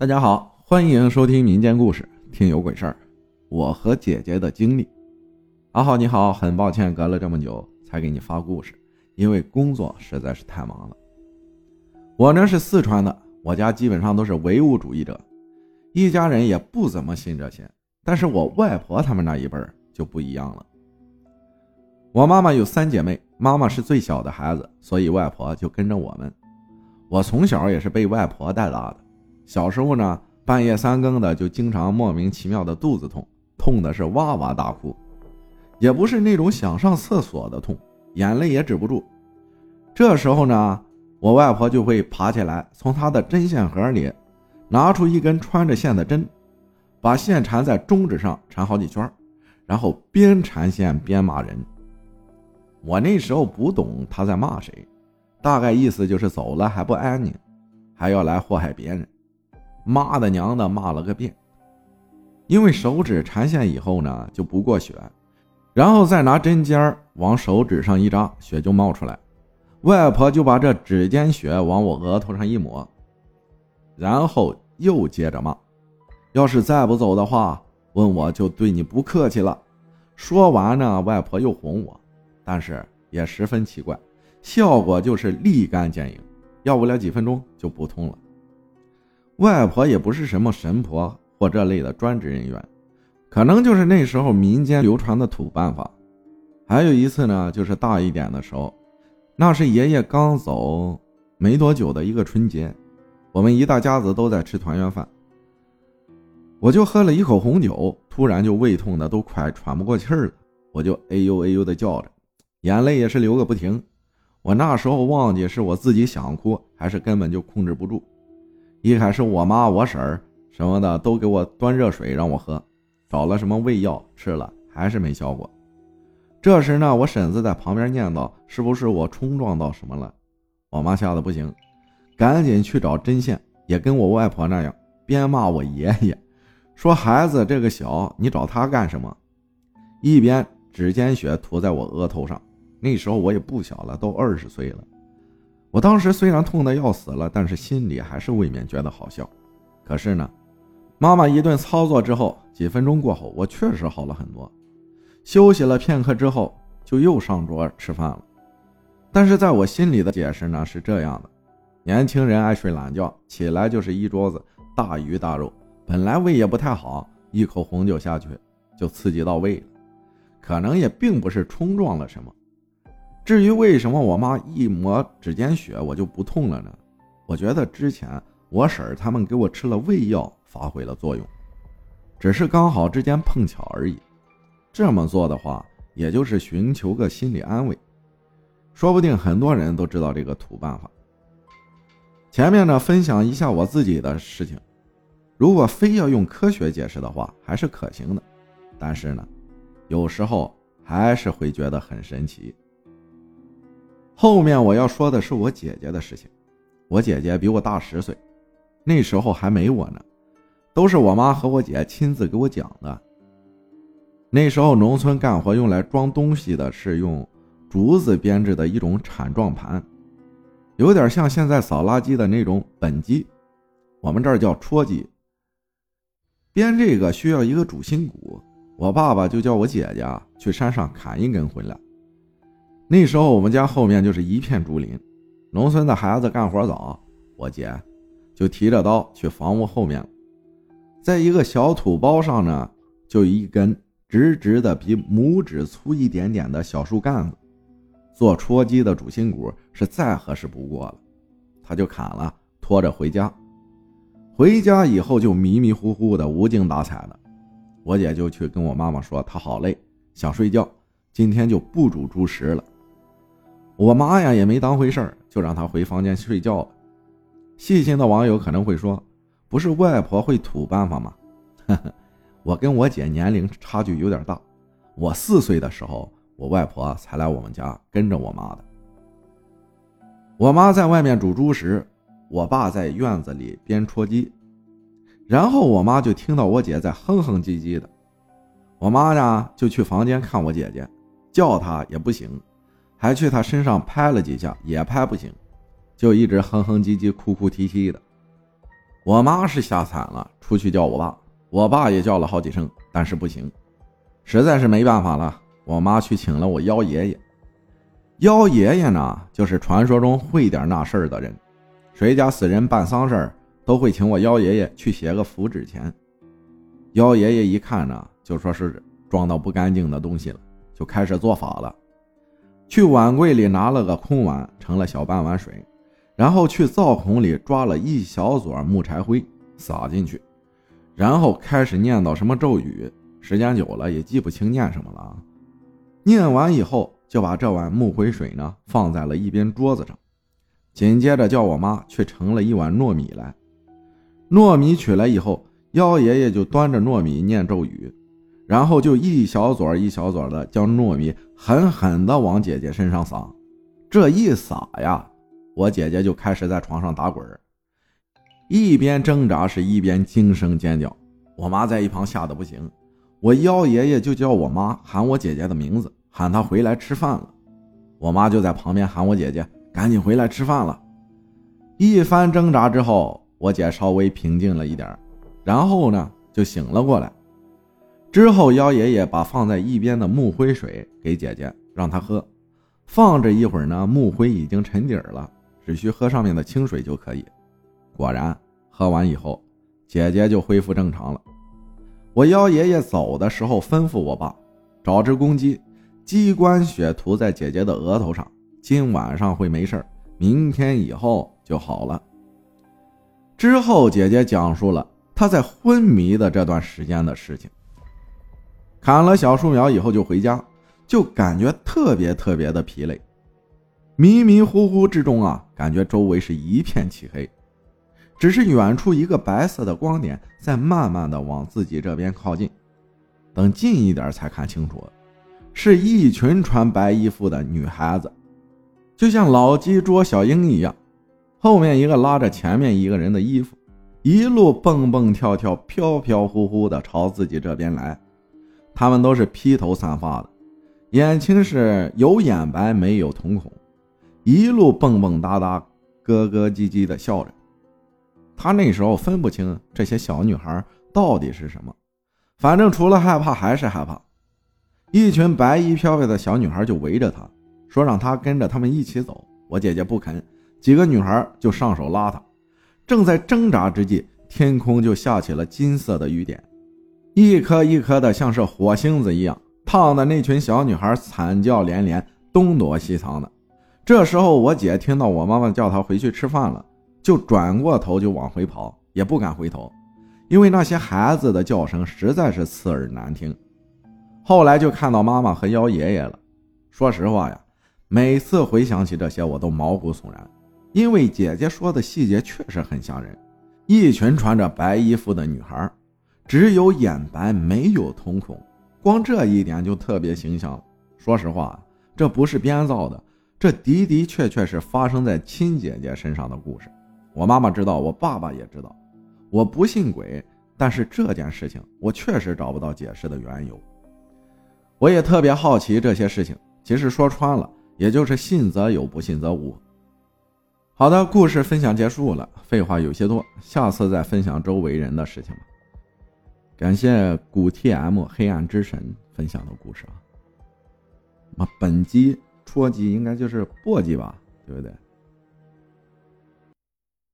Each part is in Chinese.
大家好，欢迎收听民间故事，听有鬼事儿。我和姐姐的经历。阿浩你好，很抱歉隔了这么久才给你发故事，因为工作实在是太忙了。我呢是四川的，我家基本上都是唯物主义者，一家人也不怎么信这些。但是我外婆他们那一辈儿就不一样了。我妈妈有三姐妹，妈妈是最小的孩子，所以外婆就跟着我们。我从小也是被外婆带大的。小时候呢，半夜三更的就经常莫名其妙的肚子痛，痛的是哇哇大哭，也不是那种想上厕所的痛，眼泪也止不住。这时候呢，我外婆就会爬起来，从她的针线盒里拿出一根穿着线的针，把线缠在中指上缠好几圈，然后边缠线边骂人。我那时候不懂她在骂谁，大概意思就是走了还不安宁，还要来祸害别人。妈的娘的，骂了个遍。因为手指缠线以后呢，就不过血，然后再拿针尖往手指上一扎，血就冒出来。外婆就把这指尖血往我额头上一抹，然后又接着骂：“要是再不走的话，问我就对你不客气了。”说完呢，外婆又哄我，但是也十分奇怪，效果就是立竿见影，要不了几分钟就不痛了。外婆也不是什么神婆或这类的专职人员，可能就是那时候民间流传的土办法。还有一次呢，就是大一点的时候，那是爷爷刚走没多久的一个春节，我们一大家子都在吃团圆饭，我就喝了一口红酒，突然就胃痛的都快喘不过气儿了，我就哎呦哎呦的叫着，眼泪也是流个不停。我那时候忘记是我自己想哭，还是根本就控制不住。一开始我妈、我婶儿什么的都给我端热水让我喝，找了什么胃药吃了还是没效果。这时呢，我婶子在旁边念叨：“是不是我冲撞到什么了？”我妈吓得不行，赶紧去找针线，也跟我外婆那样，边骂我爷爷，说：“孩子这个小，你找他干什么？”一边指尖血涂在我额头上。那时候我也不小了，都二十岁了。我当时虽然痛得要死了，但是心里还是未免觉得好笑。可是呢，妈妈一顿操作之后，几分钟过后，我确实好了很多。休息了片刻之后，就又上桌吃饭了。但是在我心里的解释呢是这样的：年轻人爱睡懒觉，起来就是一桌子大鱼大肉，本来胃也不太好，一口红酒下去就刺激到胃了，可能也并不是冲撞了什么。至于为什么我妈一抹指尖血我就不痛了呢？我觉得之前我婶儿他们给我吃了胃药发挥了作用，只是刚好之间碰巧而已。这么做的话，也就是寻求个心理安慰。说不定很多人都知道这个土办法。前面呢，分享一下我自己的事情。如果非要用科学解释的话，还是可行的。但是呢，有时候还是会觉得很神奇。后面我要说的是我姐姐的事情。我姐姐比我大十岁，那时候还没我呢，都是我妈和我姐亲自给我讲的。那时候农村干活用来装东西的是用竹子编制的一种铲状盘，有点像现在扫垃圾的那种本机，我们这儿叫戳机。编这个需要一个主心骨，我爸爸就叫我姐姐去山上砍一根回来。那时候我们家后面就是一片竹林，农村的孩子干活早，我姐就提着刀去房屋后面了，在一个小土包上呢，就一根直直的比拇指粗一点点的小树干子，做戳鸡的主心骨是再合适不过了，他就砍了，拖着回家。回家以后就迷迷糊糊的，无精打采的，我姐就去跟我妈妈说，她好累，想睡觉，今天就不煮猪食了。我妈呀也没当回事儿，就让她回房间睡觉了。细心的网友可能会说：“不是外婆会土办法吗？”呵呵，我跟我姐年龄差距有点大，我四岁的时候，我外婆才来我们家跟着我妈的。我妈在外面煮猪食，我爸在院子里边戳鸡，然后我妈就听到我姐在哼哼唧唧的，我妈呢就去房间看我姐姐，叫她也不行。还去他身上拍了几下，也拍不行，就一直哼哼唧唧、哭哭啼啼的。我妈是吓惨了，出去叫我爸，我爸也叫了好几声，但是不行，实在是没办法了。我妈去请了我幺爷爷，幺爷爷呢，就是传说中会点那事儿的人，谁家死人办丧事儿，都会请我幺爷爷去写个符纸钱。幺爷爷一看呢，就说是装到不干净的东西了，就开始做法了，去碗柜里拿了个空碗，盛了小半碗水，然后去灶孔里抓了一小撮木柴灰撒进去，然后开始念叨什么咒语，时间久了也记不清念什么了。念完以后，就把这碗木灰水呢放在了一边桌子上，紧接着叫我妈去盛了一碗糯米来。糯米取来以后，幺爷爷就端着糯米念咒语，然后就一小撮一小撮的将糯米狠狠的往姐姐身上撒。这一撒呀，我姐姐就开始在床上打滚，一边挣扎是一边惊声尖叫。我妈在一旁吓得不行，我幺爷爷就叫我妈喊我姐姐的名字。喊她回来吃饭了，我妈就在旁边喊我姐姐赶紧回来吃饭了。一番挣扎之后，我姐稍微平静了一点，然后呢就醒了过来。之后幺爷爷把放在一边的木灰水给姐姐让她喝，放着一会儿呢，木灰已经沉底儿了，只需喝上面的清水就可以。果然喝完以后，姐姐就恢复正常了。我幺爷爷走的时候吩咐我爸找只公鸡。鸡冠血涂在姐姐的额头上，今晚上会没事明天以后就好了。之后，姐姐讲述了她在昏迷的这段时间的事情。砍了小树苗以后就回家，就感觉特别特别的疲累，迷迷糊糊之中啊，感觉周围是一片漆黑，只是远处一个白色的光点在慢慢的往自己这边靠近，等近一点才看清楚。是一群穿白衣服的女孩子，就像老鸡捉小鹰一样，后面一个拉着前面一个人的衣服，一路蹦蹦跳跳、飘飘忽忽的朝自己这边来。他们都是披头散发的，眼睛是有眼白没有瞳孔，一路蹦蹦哒哒、咯咯唧唧的笑着。他那时候分不清这些小女孩到底是什么，反正除了害怕还是害怕。一群白衣飘飘的小女孩就围着他，说让他跟着他们一起走。我姐姐不肯，几个女孩就上手拉他。正在挣扎之际，天空就下起了金色的雨点，一颗一颗的，像是火星子一样，烫的那群小女孩惨叫连连，东躲西藏的。这时候，我姐听到我妈妈叫她回去吃饭了，就转过头就往回跑，也不敢回头，因为那些孩子的叫声实在是刺耳难听。后来就看到妈妈和幺爷爷了。说实话呀，每次回想起这些，我都毛骨悚然，因为姐姐说的细节确实很吓人。一群穿着白衣服的女孩，只有眼白没有瞳孔，光这一点就特别形象了。说实话，这不是编造的，这的的确确是发生在亲姐姐身上的故事。我妈妈知道，我爸爸也知道。我不信鬼，但是这件事情我确实找不到解释的缘由。我也特别好奇这些事情，其实说穿了，也就是信则有，不信则无。好的，故事分享结束了，废话有些多，下次再分享周围人的事情吧。感谢古 TM 黑暗之神分享的故事啊。那么本集戳集应该就是簸箕吧，对不对？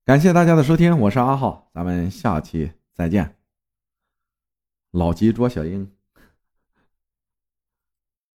感谢大家的收听，我是阿浩，咱们下期再见。老鸡捉小鹰。